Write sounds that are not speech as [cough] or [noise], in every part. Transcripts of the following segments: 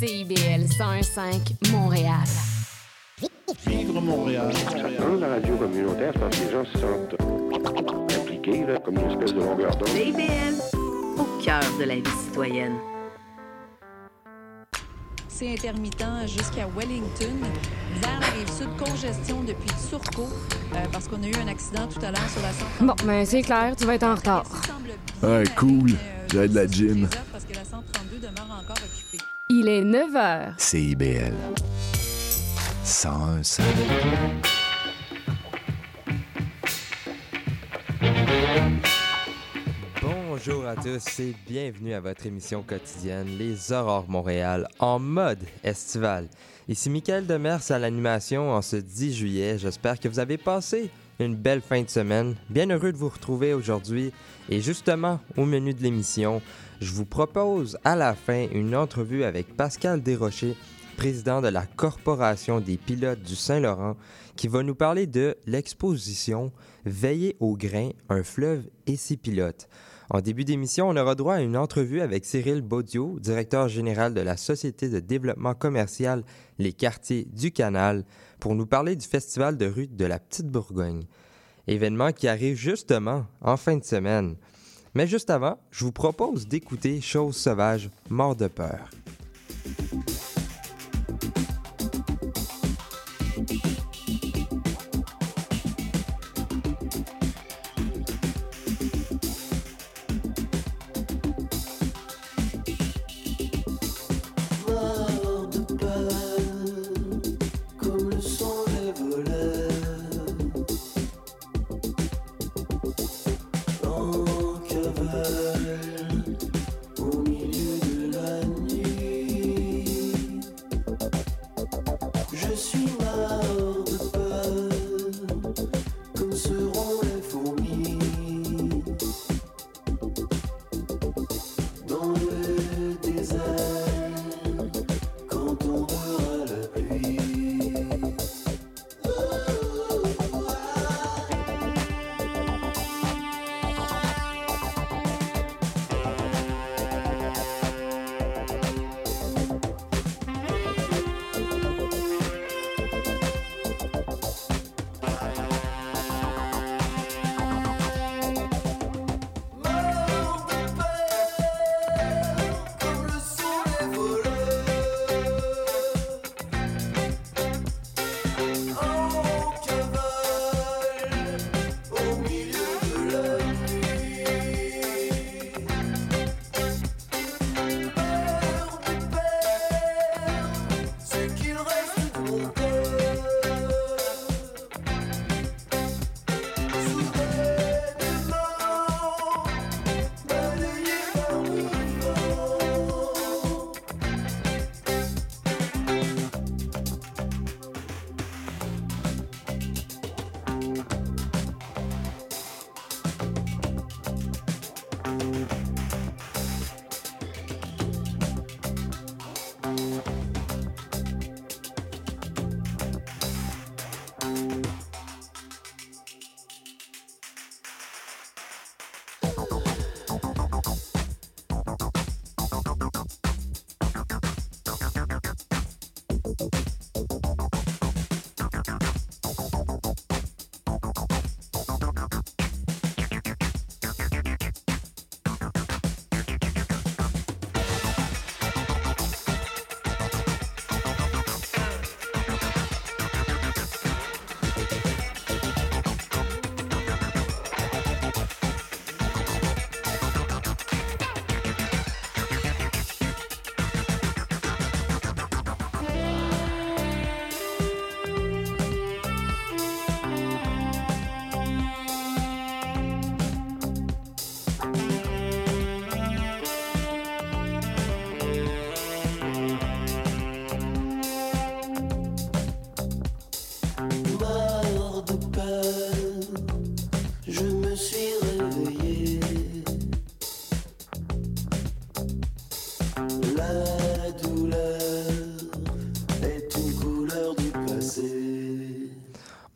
CIBL 101.5 Montréal. Vivre Montréal. Dans la radio communautaire, parce que les gens se sentent impliqués, là, comme une espèce de longueur d'onde. CIBL, au cœur de la vie citoyenne. C'est intermittent jusqu'à Wellington. Vers la rive sud, congestion depuis Turcot, euh, parce qu'on a eu un accident tout à l'heure sur la 132. Bon, ben c'est clair, tu vas être en retard. Ouais, cool. J'ai de la gym. Parce que la 132 demeure encore occupée. Il est 9 h. CIBL. 101 Bonjour à tous et bienvenue à votre émission quotidienne Les Aurores Montréal en mode estival. Ici Mickaël Demers à l'animation en ce 10 juillet. J'espère que vous avez passé une belle fin de semaine. Bien heureux de vous retrouver aujourd'hui. Et justement, au menu de l'émission, je vous propose à la fin une entrevue avec Pascal Desrochers, président de la Corporation des pilotes du Saint-Laurent, qui va nous parler de l'exposition Veiller au grain, un fleuve et ses pilotes. En début d'émission, on aura droit à une entrevue avec Cyril Baudio, directeur général de la Société de développement commercial Les Quartiers du Canal, pour nous parler du Festival de rue de la Petite Bourgogne. Événement qui arrive justement en fin de semaine. Mais juste avant, je vous propose d'écouter Chose sauvage, mort de peur.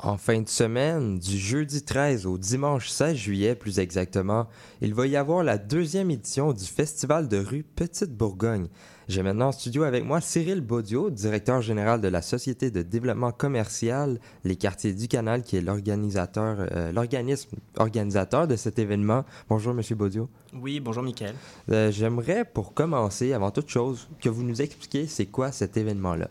En fin de semaine, du jeudi 13 au dimanche 16 juillet plus exactement, il va y avoir la deuxième édition du Festival de rue Petite Bourgogne. J'ai maintenant en studio avec moi Cyril Baudio, directeur général de la Société de développement commercial Les Quartiers du Canal, qui est l'organisateur, euh, l'organisme organisateur de cet événement. Bonjour, Monsieur Baudio. Oui, bonjour, Mickaël. Euh, j'aimerais, pour commencer, avant toute chose, que vous nous expliquiez c'est quoi cet événement-là.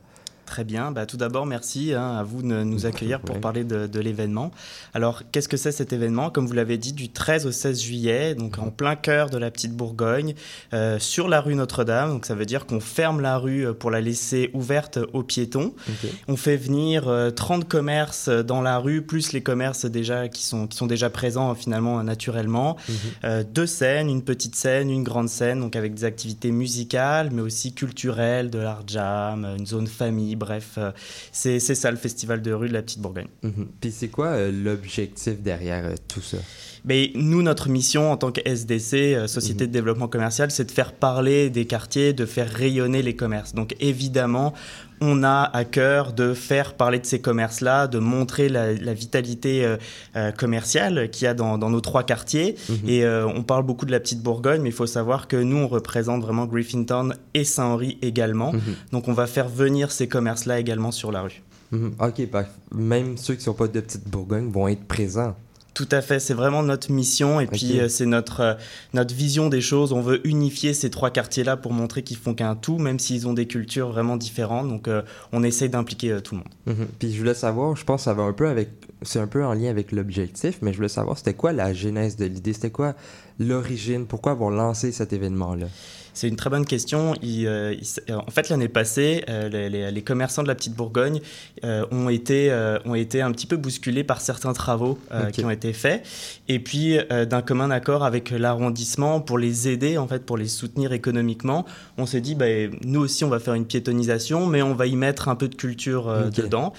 Très bien. Bah, tout d'abord, merci hein, à vous de nous accueillir pour parler de, de l'événement. Alors, qu'est-ce que c'est cet événement? Comme vous l'avez dit, du 13 au 16 juillet, donc en plein cœur de la petite Bourgogne, euh, sur la rue Notre-Dame. Donc, ça veut dire qu'on ferme la rue euh, pour la laisser ouverte aux piétons. Okay. On fait venir euh, 30 commerces dans la rue, plus les commerces déjà qui sont, qui sont déjà présents finalement naturellement. Mhm. Euh, deux scènes, une petite scène, une grande scène, donc avec des activités musicales, mais aussi culturelles, de l'art jam, une zone famille. Bref, euh, c'est ça le festival de rue de la Petite Bourgogne. Mhm. Puis c'est quoi euh, l'objectif derrière euh, tout ça? Mais nous, notre mission en tant que SDC, Société Mhm. de développement commercial, c'est de faire parler des quartiers, de faire rayonner les commerces. Donc évidemment, on a à cœur de faire parler de ces commerces-là, de montrer la, la vitalité euh, euh, commerciale qu'il y a dans, dans nos trois quartiers. Mhm. Et euh, on parle beaucoup de la petite Bourgogne, mais il faut savoir que nous, on représente vraiment Griffintown et Saint-Henri également. Mhm. Donc on va faire venir ces commerces-là également sur la rue. Mhm. Ok, bah, même ceux qui sont pas de Petite Bourgogne vont être présents. Tout à fait, c'est vraiment notre mission et puis euh, c'est notre, euh, notre vision des choses. On veut unifier ces trois quartiers-là pour montrer qu'ils font qu'un tout, même s'ils ont des cultures vraiment différentes. Donc euh, on essaye d'impliquer tout le monde. Mhm. Puis je voulais savoir, je pense que ça va un peu avec, c'est un peu en lien avec l'objectif, mais je voulais savoir c'était quoi la genèse de l'idée, c'était quoi l'origine, pourquoi avoir lancé cet événement-là? C'est une très bonne question. Il, euh, il euh, en fait, l'année passée, euh, les, les- les commerçants de la petite Bourgogne ont, été, ont été un petit peu bousculés par certains travaux qui ont été faits. Et puis, d'un commun accord avec l'arrondissement, pour les aider, en fait, pour les soutenir économiquement, on s'est dit, bah, nous aussi, on va faire une piétonisation, mais on va y mettre un peu de culture dedans.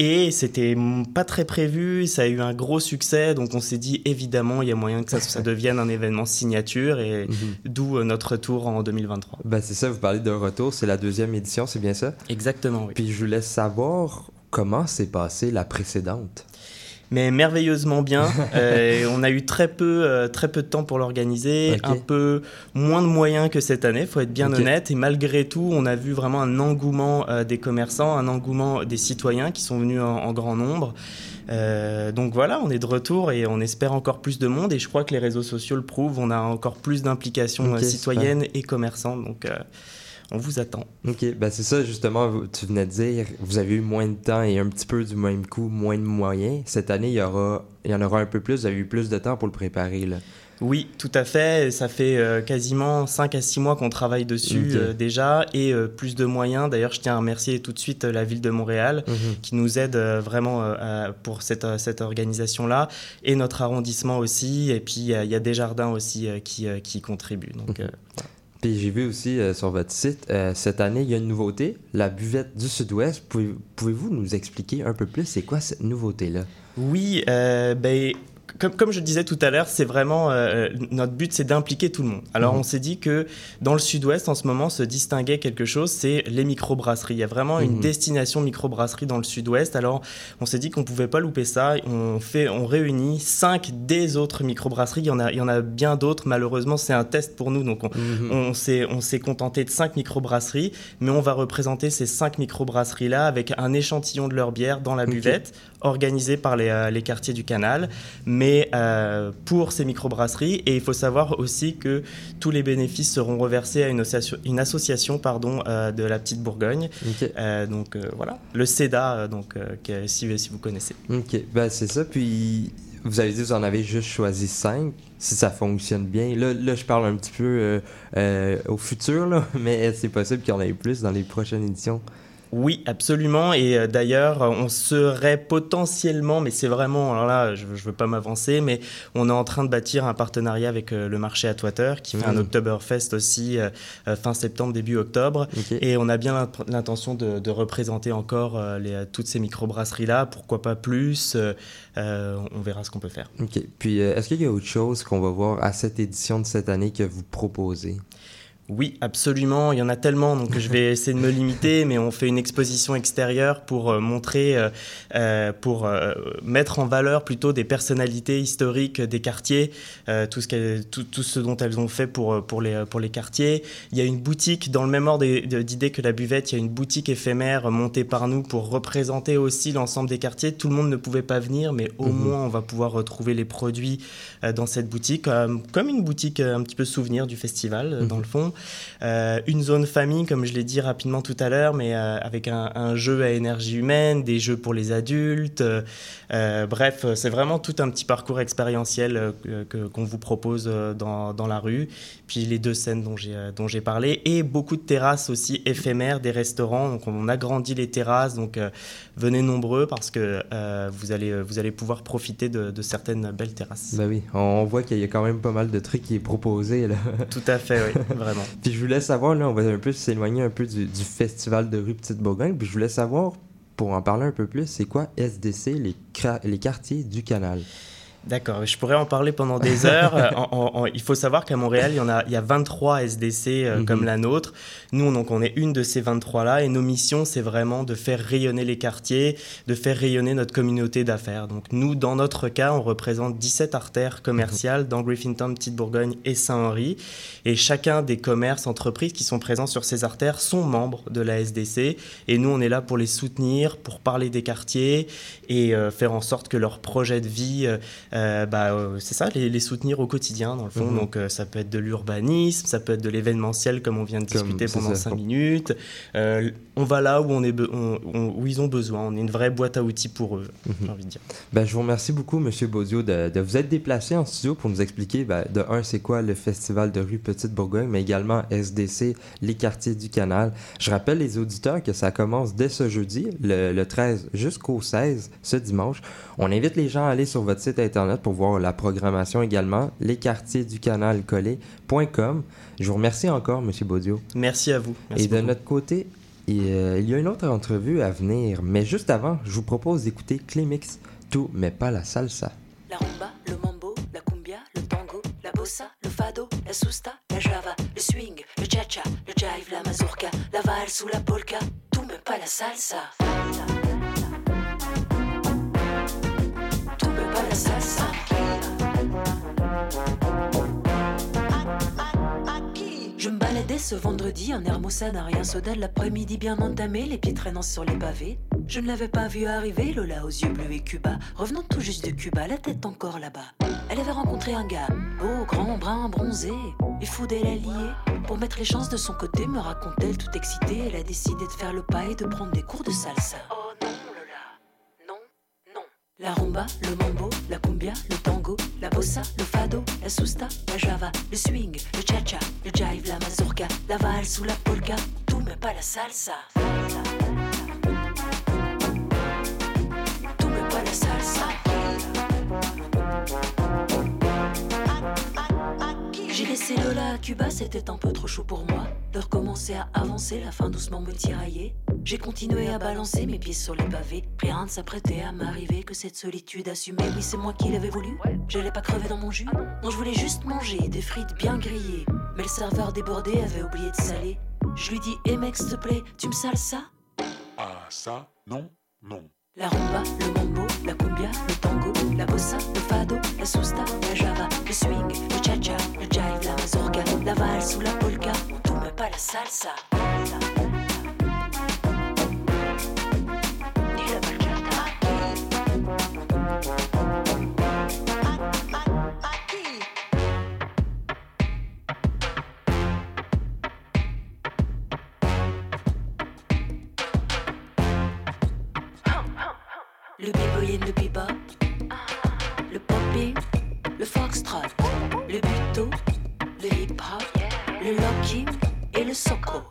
Et c'était pas très prévu, ça a eu un gros succès, donc on s'est dit évidemment il y a moyen que ça, ça devienne un événement signature et Mhm. d'où euh, notre retour en 2023. Ben c'est ça, vous parlez d'un retour, c'est la deuxième édition, c'est bien ça? Exactement, oui. Puis je voulais savoir comment s'est passée la précédente. Mais merveilleusement bien. [laughs] Euh, on a eu très peu, euh, très peu de temps pour l'organiser, un peu moins de moyens que cette année, faut être bien honnête. Et malgré tout, on a vu vraiment un engouement euh, des commerçants, un engouement des citoyens qui sont venus en, en grand nombre. Donc voilà, on est de retour et on espère encore plus de monde. Et je crois que les réseaux sociaux le prouvent. On a encore plus d'implications citoyennes et commerçantes. Donc on vous attend. Ok, ben c'est ça justement, tu venais de dire, vous avez eu moins de temps et un petit peu du même coup, moins de moyens. Cette année, il y, aura, il y en aura un peu plus, vous avez eu plus de temps pour le préparer. Là. Oui, tout à fait. Ça fait euh, quasiment 5 à 6 mois qu'on travaille dessus euh, déjà et euh, plus de moyens. D'ailleurs, je tiens à remercier tout de suite la ville de Montréal qui nous aide euh, vraiment euh, à- pour cette, cette organisation-là et notre arrondissement aussi. Et puis, il y a- il y, a Desjardins aussi euh, qui, euh, qui contribuent. Donc, Mhm. euh, Puis j'ai vu aussi euh, sur votre site, euh, cette année, il y a une nouveauté, la buvette du Sud-Ouest. Pouvez- Pouvez-vous nous expliquer un peu plus, c'est quoi cette nouveauté-là? Oui, euh, ben, comme, comme je disais tout à l'heure, c'est vraiment euh, notre but, c'est d'impliquer tout le monde. Alors, Mhm. on s'est dit que dans le Sud-Ouest, en ce moment, se distinguait quelque chose, c'est les microbrasseries. Il y a vraiment une Mhm. destination microbrasserie dans le Sud-Ouest. Alors, on s'est dit qu'on pouvait pas louper ça. On fait, on réunit cinq des autres microbrasseries. Il y en a, il y en a bien d'autres. Malheureusement, c'est un test pour nous, donc on, on s'est, on s'est contenté de cinq microbrasseries, mais on va représenter ces cinq microbrasseries-là avec un échantillon de leur bière dans la buvette, organisé par les, euh, les quartiers du canal, mais euh, pour ces microbrasseries. Et il faut savoir aussi que tous les bénéfices seront reversés à une association, une association pardon, euh, de la Petite Bourgogne. Donc voilà, le CEDA, donc, que- si, si vous connaissez. Ok, ben c'est ça. Puis vous avez dit que vous en avez juste choisi cinq. Si ça fonctionne bien, là, là je parle un petit peu euh, euh, au futur, là, [laughs] mais c'est possible qu'il y en ait plus dans les prochaines éditions? Oui, absolument. Et euh, d'ailleurs, euh, on serait potentiellement, mais c'est vraiment, alors là, je ne veux pas m'avancer, mais on est en train de bâtir un partenariat avec euh, le marché à Twitter qui fait un Mhm. Oktoberfest aussi fin septembre, début octobre. Et on a bien l'int- l'intention de, de représenter encore les, toutes ces microbrasseries-là, pourquoi pas plus. euh, on verra ce qu'on peut faire. Ok. Puis est-ce qu'il y a autre chose qu'on va voir à cette édition de cette année que vous proposez? Oui, absolument. Il y en a tellement, donc je vais essayer de me limiter, mais on fait une exposition extérieure pour euh, montrer, euh, euh, pour mettre en valeur plutôt des personnalités historiques des quartiers, tout, ce tout, tout, ce dont elles ont fait pour, pour, les, pour les quartiers. Il y a une boutique, dans le même ordre d'idée que la buvette, il y a une boutique éphémère montée par nous pour représenter aussi l'ensemble des quartiers. Tout le monde ne pouvait pas venir, mais au mhm. moins on va pouvoir retrouver les produits dans cette boutique, comme une boutique un petit peu souvenir du festival, dans mhm. le fond. Euh, une zone famille, comme je l'ai dit rapidement tout à l'heure, mais euh, avec un, jeu à énergie humaine, des jeux pour les adultes. Euh, bref, c'est vraiment tout un petit parcours expérientiel qu'on vous propose dans, dans, la rue. Puis les deux scènes dont j'ai dont j'ai parlé et beaucoup de terrasses aussi éphémères, des restaurants. Donc on agrandit les terrasses. Donc venez nombreux parce que vous allez vous allez pouvoir profiter de, certaines belles terrasses. Bah oui, on voit qu'il y a quand même pas mal de trucs qui est proposé là. Tout à fait, oui, vraiment. Puis je voulais savoir, là, on va un peu s'éloigner un peu du, festival de rue Petite-Bourgogne. Puis je voulais savoir, pour en parler un peu plus, c'est quoi SDC, les, les quartiers du canal? D'accord, je pourrais en parler pendant des [laughs] heures. Euh, il faut savoir qu'à Montréal, il y, en a, il y a 23 SDC euh, mhm. comme la nôtre. Nous, donc, on est une de ces 23-là et nos missions, c'est vraiment de faire rayonner les quartiers, de faire rayonner notre communauté d'affaires. Donc, nous, dans notre cas, on représente 17 artères commerciales mhm. dans Griffintown, Petite-Bourgogne et Saint-Henri. Et chacun des commerces, entreprises qui sont présents sur ces artères sont membres de la SDC. Et nous, on est là pour les soutenir, pour parler des quartiers et euh, faire en sorte que leur projet de vie euh, bah, euh, c'est ça, les, soutenir au quotidien, dans le fond. Mhm. Donc, euh, ça peut être de l'urbanisme, ça peut être de l'événementiel, comme on vient de discuter pendant cinq minutes. on va là où, on est où ils ont besoin. On est une vraie boîte à outils pour eux, mhm. j'ai envie de dire. Ben, je vous remercie beaucoup, M. Baudio, de, vous être déplacé en studio pour nous expliquer, ben, de un, c'est quoi le Festival de rue Petite-Bourgogne, mais également SDC, les quartiers du canal. Je rappelle les auditeurs que ça commence dès ce jeudi, le, le 13 jusqu'au 16, ce dimanche. On invite les gens à aller sur votre site internet pour voir la programmation également, lesquartiersducanalcollé.com. Je vous remercie encore, M. Baudio. Merci à vous. Et de notre côté, euh, il y a une autre entrevue à venir, mais juste avant, je vous propose d'écouter Clémix, tout mais pas la salsa. La rumba, le mambo, la cumbia, le tango, la bossa, le fado, la susta, la java, le swing, le cha-cha, le jive, la mazurka, la valse ou la polka, tout mais pas la salsa. Ce vendredi en Hermosa d'un rien soda l'après-midi bien entamé, les pieds traînant sur les pavés. Je ne l'avais pas vu arriver, Lola aux yeux bleus et Cuba, revenant tout juste de Cuba, la tête encore là-bas. Elle avait rencontré un gars, beau, grand, brun, bronzé, et fou la liée. Pour mettre les chances de son côté, me raconte-t-elle tout excitée, elle a décidé de faire le pas et de prendre des cours de salsa. La rumba, le mambo, la cumbia, le tango, la bossa, le fado, la susta, la java, le swing, le cha-cha, le jive, la mazurka, la valse ou la polka, tout mais pas la salsa. Laissé Lola à Cuba, c'était un peu trop chaud pour moi. De recommencer à avancer, la fin doucement me tiraillait. J'ai continué à balancer mes pieds sur les pavés. Rien ne s'apprêtait à m'arriver que cette solitude assumée. Oui, c'est moi qui l'avais voulu. J'allais pas crever dans mon jus. Non, je voulais juste manger des frites bien grillées. Mais le serveur débordé avait oublié de saler. Je lui dis, hé mec, s'il te plaît, tu me sales ça? Ah, ça, non, non. La rumba, le mambo, la cumbia, le tango, la bossa, le fado, la susta, la java, le swing, le cha-cha, le jive, la mazurka, la valse ou la polka, tout mais pas la salsa. Le buto, le hip-hop, le locking et le soco.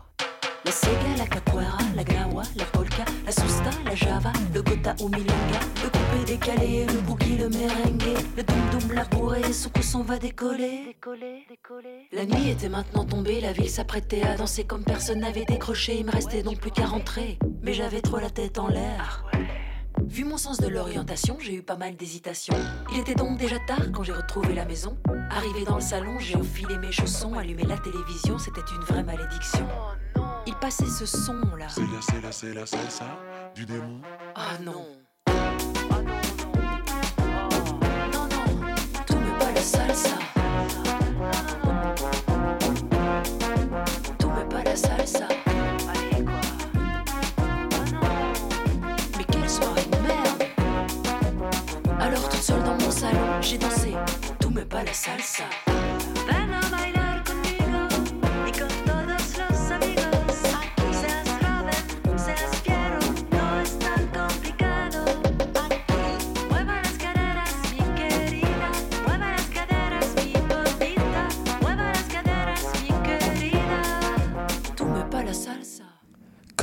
La sega, la capoeira, la gnawa, la polka, la susta, la java, le gota ou milonga, le coupé décalé, le boogie, le merengue, le dum dum, la bourrée, son va décoller. La nuit était maintenant tombée, la ville s'apprêtait à danser comme personne n'avait décroché, il me restait donc plus qu'à rentrer. Mais j'avais trop la tête en l'air. Vu mon sens de l'orientation, j'ai eu pas mal d'hésitations. Il était donc déjà tard quand j'ai retrouvé la maison. Arrivé dans le salon, j'ai enfilé mes chaussons, allumé la télévision, c'était une vraie malédiction. Il passait ce son-là. C'est la, c'est la, c'est la salsa du démon. Ah non. Non, non, tout me pas la salsa. J'ai dansé. Tout me pas la salsa.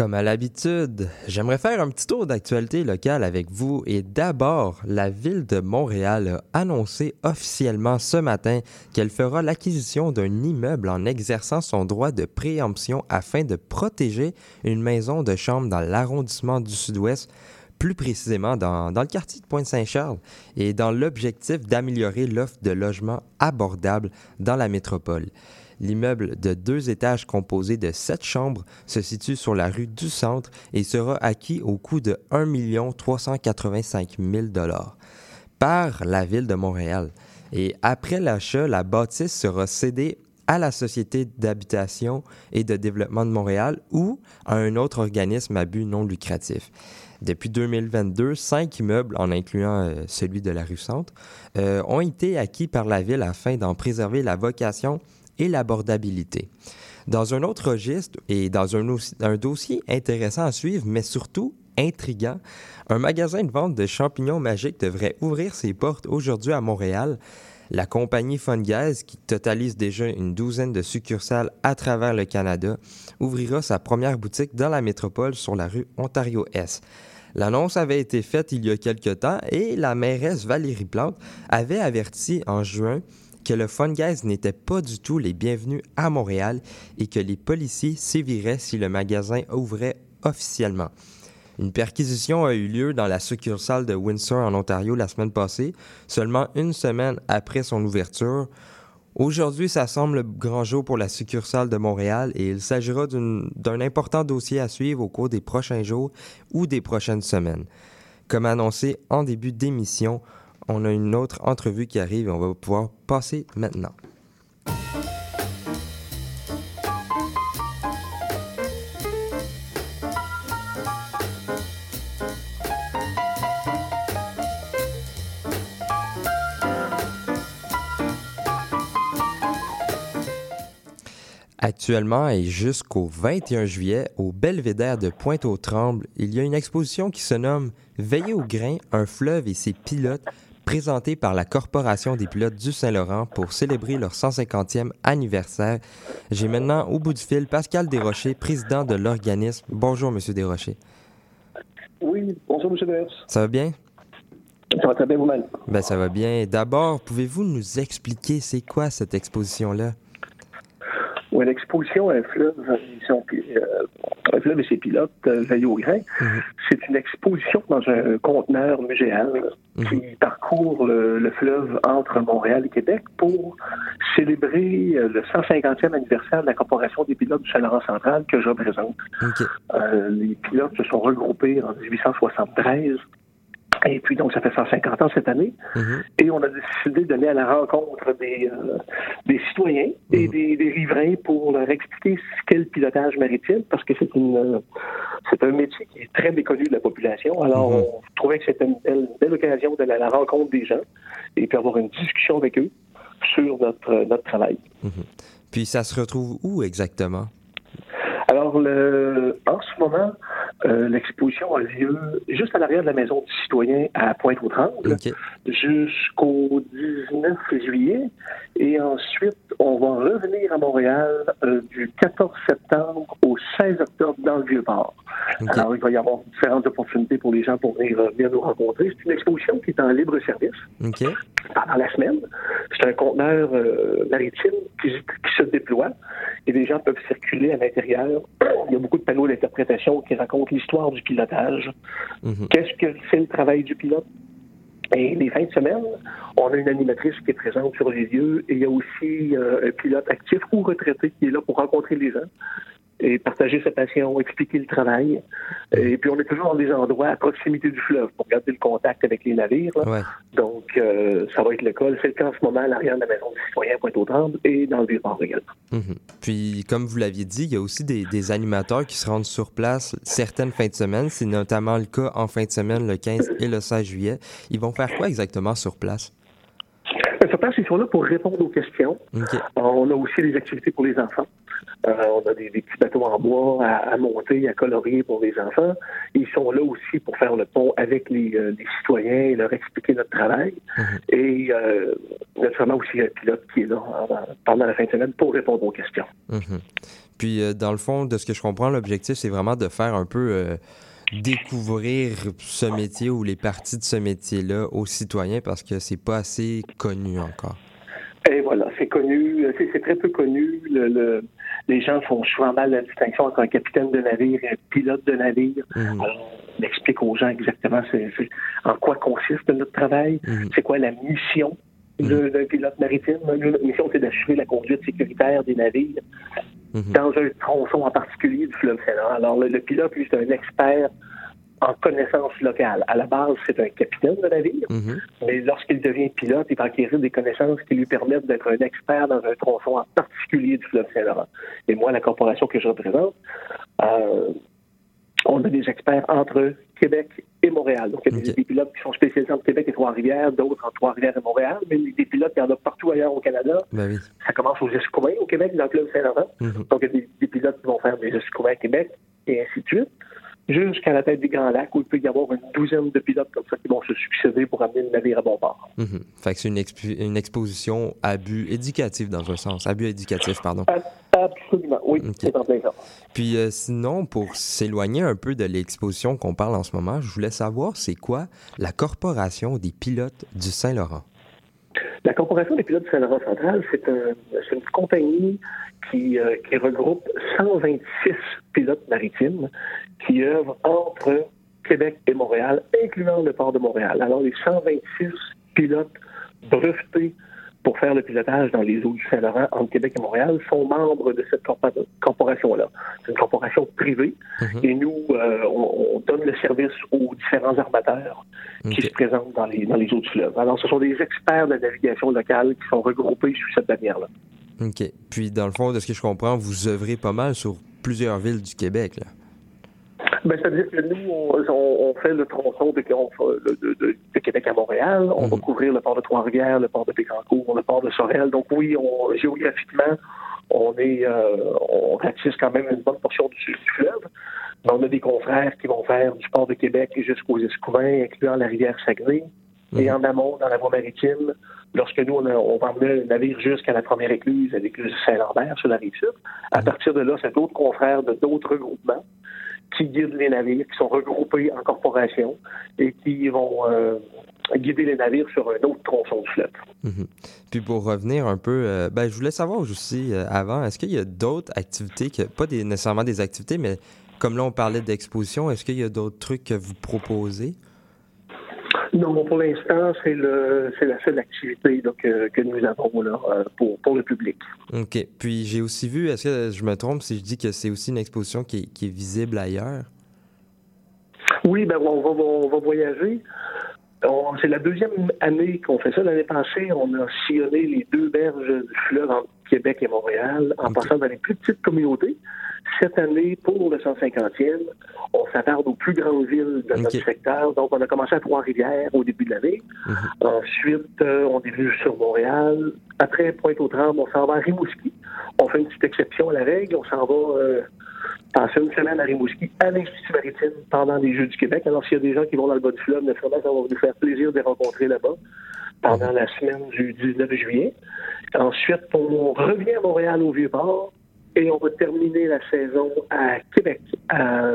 Comme à l'habitude, j'aimerais faire un petit tour d'actualité locale avec vous et d'abord, la ville de Montréal a annoncé officiellement ce matin qu'elle fera l'acquisition d'un immeuble en exerçant son droit de préemption afin de protéger une maison de chambre dans l'arrondissement du Sud-Ouest, plus précisément dans, le quartier de Pointe-Saint-Charles, et dans l'objectif d'améliorer l'offre de logements abordables dans la métropole. L'immeuble de deux étages composé de sept chambres se situe sur la rue du Centre et sera acquis au coût de 1 385 000 par la ville de Montréal. Et après l'achat, la bâtisse sera cédée à la Société d'habitation et de développement de Montréal ou à un autre organisme à but non lucratif. Depuis 2022, cinq immeubles, en incluant euh, celui de la rue Centre, euh, ont été acquis par la ville afin d'en préserver la vocation et l'abordabilité. Dans un autre registre et dans un, dossier intéressant à suivre, mais surtout intriguant, un magasin de vente de champignons magiques devrait ouvrir ses portes aujourd'hui à Montréal. La compagnie Fungaise, qui totalise déjà une douzaine de succursales à travers le Canada, ouvrira sa première boutique dans la métropole sur la rue Ontario-Est. L'annonce avait été faite il y a quelque temps et la mairesse Valérie Plante avait averti en juin que le Fungaise n'était pas du tout les bienvenus à Montréal et que les policiers séviraient si le magasin ouvrait officiellement. Une perquisition a eu lieu dans la succursale de Windsor en Ontario la semaine passée, seulement une semaine après son ouverture. Aujourd'hui, ça semble le grand jour pour la succursale de Montréal et il s'agira d'un important dossier à suivre au cours des prochains jours ou des prochaines semaines. Comme annoncé en début d'émission, on a une autre entrevue qui arrive et on va pouvoir passer maintenant. Actuellement et jusqu'au 21 juillet, au Belvédère de Pointe-aux-Trembles, il y a une exposition qui se nomme Veiller au grain, un fleuve et ses pilotes, présentée par la Corporation des pilotes du Saint-Laurent pour célébrer leur 150e anniversaire. J'ai maintenant au bout du fil Pascal Desrochers, président de l'organisme. Bonjour, Monsieur Desrochers. Oui, bonjour, M. Devers. Ça va bien? Ça va très bien vous-même? Ben, ça va bien. D'abord, pouvez-vous nous expliquer c'est quoi cette exposition-là? Oui, l'exposition Un fleuve, et son pi- un fleuve et ses pilotes, euh, veillent au grain, Mhm. c'est une exposition dans un conteneur muséal qui parcourt le, le fleuve entre Montréal et Québec pour célébrer euh, le 150e anniversaire de la Corporation des pilotes du Saint-Laurent central que je représente. Euh, les pilotes se sont regroupés en 1873. Et puis, donc, ça fait 150 ans cette année. Mhm. Et on a décidé d'aller à la rencontre des, euh, des citoyens et des, des riverains pour leur expliquer ce qu'est le pilotage maritime, parce que c'est une c'est un métier qui est très méconnu de la population. Alors, Mhm. on trouvait que c'était une belle, belle occasion d'aller à la rencontre des gens et puis avoir une discussion avec eux sur notre, notre travail. Puis ça se retrouve où exactement? Alors, le, en ce moment, euh, l'exposition a lieu juste à l'arrière de la maison du citoyen à Pointe-aux-Trembles jusqu'au 19 juillet. Et ensuite, on va revenir à Montréal euh, du 14 septembre au 16 octobre dans le Vieux-Port. Alors, il va y avoir différentes opportunités pour les gens pour venir, euh, venir nous rencontrer. C'est une exposition qui est en libre service pendant la semaine. C'est un conteneur euh, maritime qui, qui se déploie et les gens peuvent circuler à l'intérieur. [clears throat] Il y a beaucoup de panneaux d'interprétation qui racontent l'histoire du pilotage. Mhm. Qu'est-ce que c'est le travail du pilote? Et les fins de semaine, on a une animatrice qui est présente sur les lieux et il y a aussi euh, un pilote actif ou retraité qui est là pour rencontrer les gens et partager sa passion, expliquer le travail. Et puis on est toujours dans des endroits à proximité du fleuve pour garder le contact avec les navires. là. Ouais. Donc euh, ça va être le cas. C'est le cas en ce moment à l'arrière de la maison du citoyen Pointe-aux-Trembles et dans le Vieux-Port également. Mhm. Puis, comme vous l'aviez dit, il y a aussi des, des animateurs qui se rendent sur place certaines fins de semaine. C'est notamment le cas en fin de semaine, le 15 et le 16 juillet. Ils vont faire quoi exactement sur place? Euh, place, ils sont là pour répondre aux questions. OK. On a aussi des activités pour les enfants. Euh, on a des, des petits bateaux en bois à, à monter, à colorier pour les enfants. Ils sont là aussi pour faire le pont avec les, euh, les citoyens et leur expliquer notre travail. Mhm. Et euh, naturellement aussi un pilote qui est là euh, pendant la fin de semaine pour répondre aux questions. Mhm. Puis, euh, dans le fond, de ce que je comprends, l'objectif, c'est vraiment de faire un peu euh, découvrir ce métier ou les parties de ce métier-là aux citoyens parce que c'est pas assez connu encore? Et voilà, c'est connu, c'est très peu connu. Le, le- les gens font souvent mal la distinction entre un capitaine de navire et un pilote de navire. Mhm. On explique aux gens exactement en quoi consiste notre travail, Mhm. c'est quoi la mission de- d'un pilote maritime. Notre mission, c'est d'assurer la conduite sécuritaire des navires Mhm. dans un tronçon en particulier du fleuve Saint-Laurent. Alors, le, le pilote, lui, c'est un expert en connaissances locales. À la base, c'est un capitaine de navire, Mhm. mais lorsqu'il devient pilote, il va acquérir des connaissances qui lui permettent d'être un expert dans un tronçon en particulier du fleuve Saint-Laurent. Et moi, la corporation que je représente, euh, on a des experts entre Québec et Montréal. Donc, il y a des, pilotes qui sont spécialisés entre Québec et Trois-Rivières, d'autres entre Trois-Rivières et Montréal, mais des pilotes, il y en a partout ailleurs au Canada. Ben oui. Ça commence aux Escoumins au Québec, dans le fleuve Saint-Laurent. Mhm. Donc, il y a des, des pilotes qui vont faire des Escoumins à Québec, et ainsi de suite, jusqu'à la tête des Grands Lacs, où il peut y avoir une douzaine de pilotes comme ça qui vont se succéder pour amener le navire à bon port. Mhm. Fait que c'est une, une exposition à but éducatif dans un sens. À but éducatif, pardon. Absolument, oui, c'est en plein ça. Puis euh, sinon, pour s'éloigner un peu de l'exposition qu'on parle en ce moment, je voulais savoir c'est quoi la Corporation des pilotes du Saint-Laurent? La Corporation des pilotes du Saint-Laurent central, c'est une compagnie qui, euh, qui regroupe 126 pilotes maritimes qui œuvrent entre Québec et Montréal, incluant le port de Montréal. Alors, les 126 pilotes brevetés pour faire le pilotage dans les eaux du Saint-Laurent entre Québec et Montréal sont membres de cette corpora- corporation-là. C'est une corporation privée Mhm. et nous, euh, on, on donne le service aux différents armateurs qui se présentent dans les, dans les eaux du fleuve. Alors, ce sont des experts de la navigation locale qui sont regroupés sous cette bannière-là. OK. Puis dans le fond, de ce que je comprends, vous œuvrez pas mal sur plusieurs villes du Québec. Là. Ben, C'est-à-dire que nous, on, on- on fait le tronçon de, le- de, de- de Québec à Montréal. On va Mhm. couvrir le port de Trois-Rivières, le port de Bécancour, le port de Sorel. Donc oui, on, géographiquement, on est, euh, on ratisse quand même une bonne portion du, du fleuve. Mais on a des confrères qui vont faire du port de Québec jusqu'aux Escoumins, incluant la rivière Saguenay. Et Mhm. en amont, dans la voie maritime, lorsque nous, on, a- on va emmener un navire jusqu'à la première écluse, à l'écluse Saint-Lambert, sur la rive sud, à partir de là, c'est d'autres confrères de d'autres regroupements qui guident les navires, qui sont regroupés en corporation et qui vont euh, guider les navires sur un autre tronçon du fleuve. Mhm. Puis pour revenir un peu, euh, ben, je voulais savoir aussi euh, avant, est-ce qu'il y a d'autres activités, que, pas des, nécessairement des activités, mais comme là on parlait d'exposition, est-ce qu'il y a d'autres trucs que vous proposez? Non, pour l'instant, c'est le c'est la seule activité là, que, que nous avons là, euh, pour, pour le public. OK. Puis j'ai aussi vu, est-ce que je me trompe si je dis que c'est aussi une exposition qui est, qui est visible ailleurs? Oui, ben on va, on va voyager. C'est la deuxième année qu'on fait ça. L'année passée, on a sillonné les deux berges du fleuve entre Québec et Montréal en passant dans les plus petites communautés. Cette année, pour le 150e, on s'attarde aux plus grandes villes de notre secteur. Donc, on a commencé à Trois-Rivières au début de l'année. Mhm. Ensuite, euh, on est venu sur Montréal. Après Pointe-aux-Trembles, on s'en va à Rimouski. On fait une petite exception à la règle. On s'en va euh, passer une semaine à Rimouski à l'Institut maritime pendant les Jeux du Québec. Alors, s'il y a des gens qui vont dans le bas du fleuve, naturellement, ça va nous faire plaisir de les rencontrer là-bas pendant la semaine du 19 juillet. Ensuite, on revient à Montréal au Vieux-Port et on va terminer la saison à Québec, à-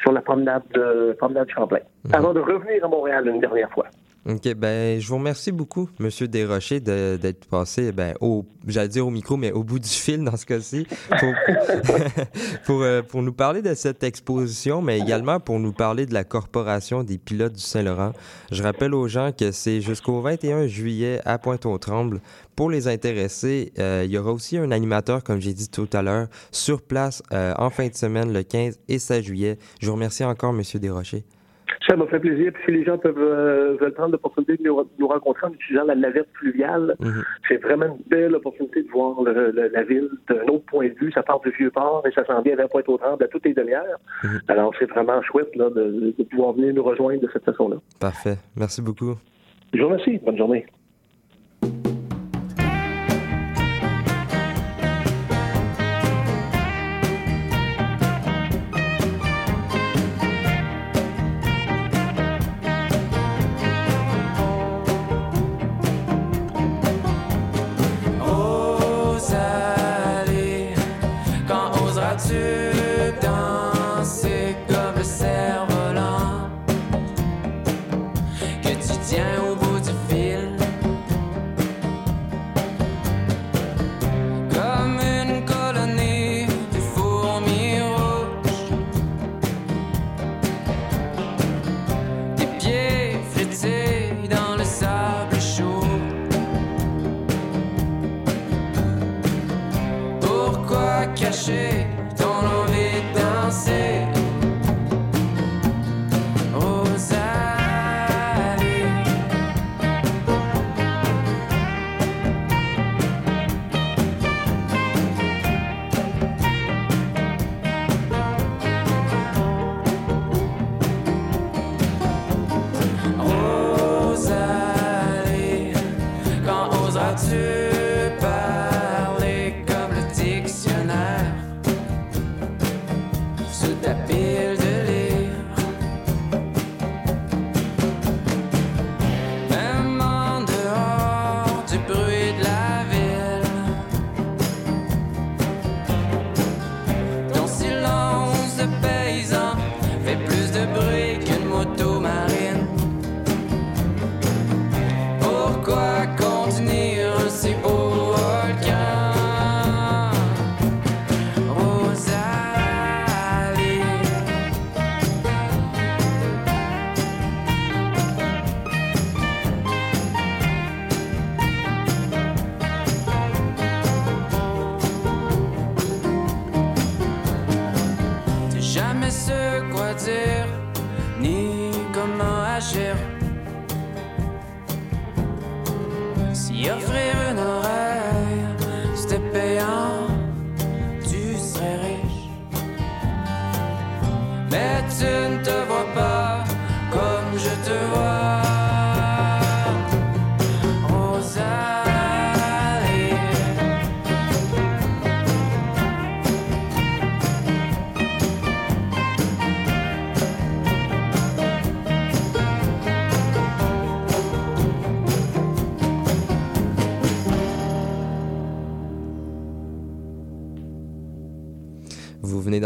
sur la promenade de promenade Champlain, Mhm. avant de revenir à Montréal une dernière fois. OK, ben je vous remercie beaucoup, Monsieur Desrochers, de- d'être passé, ben, au, j'allais dire au micro, mais au bout du fil dans ce cas-ci, pour, [laughs] pour, euh, pour nous parler de cette exposition, mais également pour nous parler de la Corporation des pilotes du Saint-Laurent. Je rappelle aux gens que c'est jusqu'au 21 juillet à Pointe-aux-Trembles. Pour les intéressés, euh, il y aura aussi un animateur, comme j'ai dit tout à l'heure, sur place euh, en fin de semaine, le 15 et 16 juillet. Je vous remercie encore, Monsieur Desrochers. Ça m'a fait plaisir. Puis si les gens peuvent euh, veulent prendre l'opportunité de nous, nous rencontrer en utilisant la navette fluviale, Mhm. c'est vraiment une belle opportunité de voir le- le- la ville d'un autre point de vue. Ça part du Vieux-Port et ça s'en vient vers Pointe-aux-Trembles à toutes les demi-heures. Mhm. Alors, c'est vraiment chouette là, de, de pouvoir venir nous rejoindre de cette façon-là. Parfait. Merci beaucoup. Je vous remercie. Bonne journée.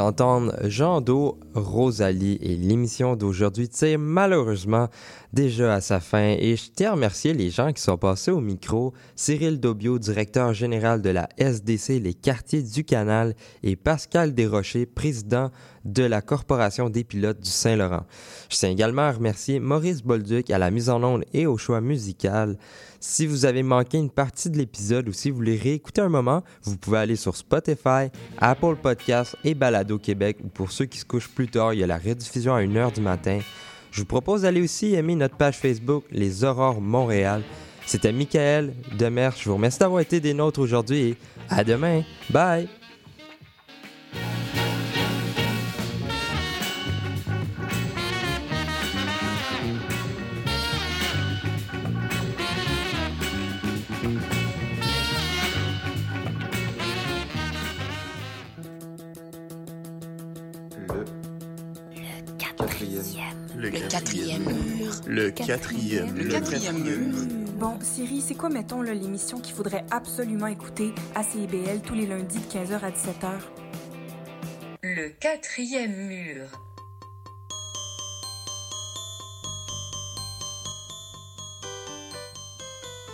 D'entendre Jean Do, Rosalie. Et l'émission d'aujourd'hui tire malheureusement déjà à sa fin et je tiens à remercier les gens qui sont passés au micro, Cyril Dobio, directeur général de la SDC Les Quartiers du Canal et Pascal Desrochers, président de la Corporation des pilotes du Saint-Laurent. Je tiens également à remercier Maurice Bolduc à la mise en onde et au choix musical. Si vous avez manqué une partie de l'épisode ou si vous voulez réécouter un moment, vous pouvez aller sur Spotify, Apple Podcasts et Balado Québec ou pour ceux qui se couchent plus tard, il y a la rediffusion à 1h du matin. Je vous propose d'aller aussi aimer notre page Facebook Les Aurores Montréal. C'était Michael Demers. Je vous remercie d'avoir été des nôtres aujourd'hui et à demain. Bye! Quatrième. Le quatrième mur. Bon, Siri, c'est quoi, mettons, là, l'émission qu'il faudrait absolument écouter à CIBL tous les lundis de 15h à 17h? Le quatrième mur.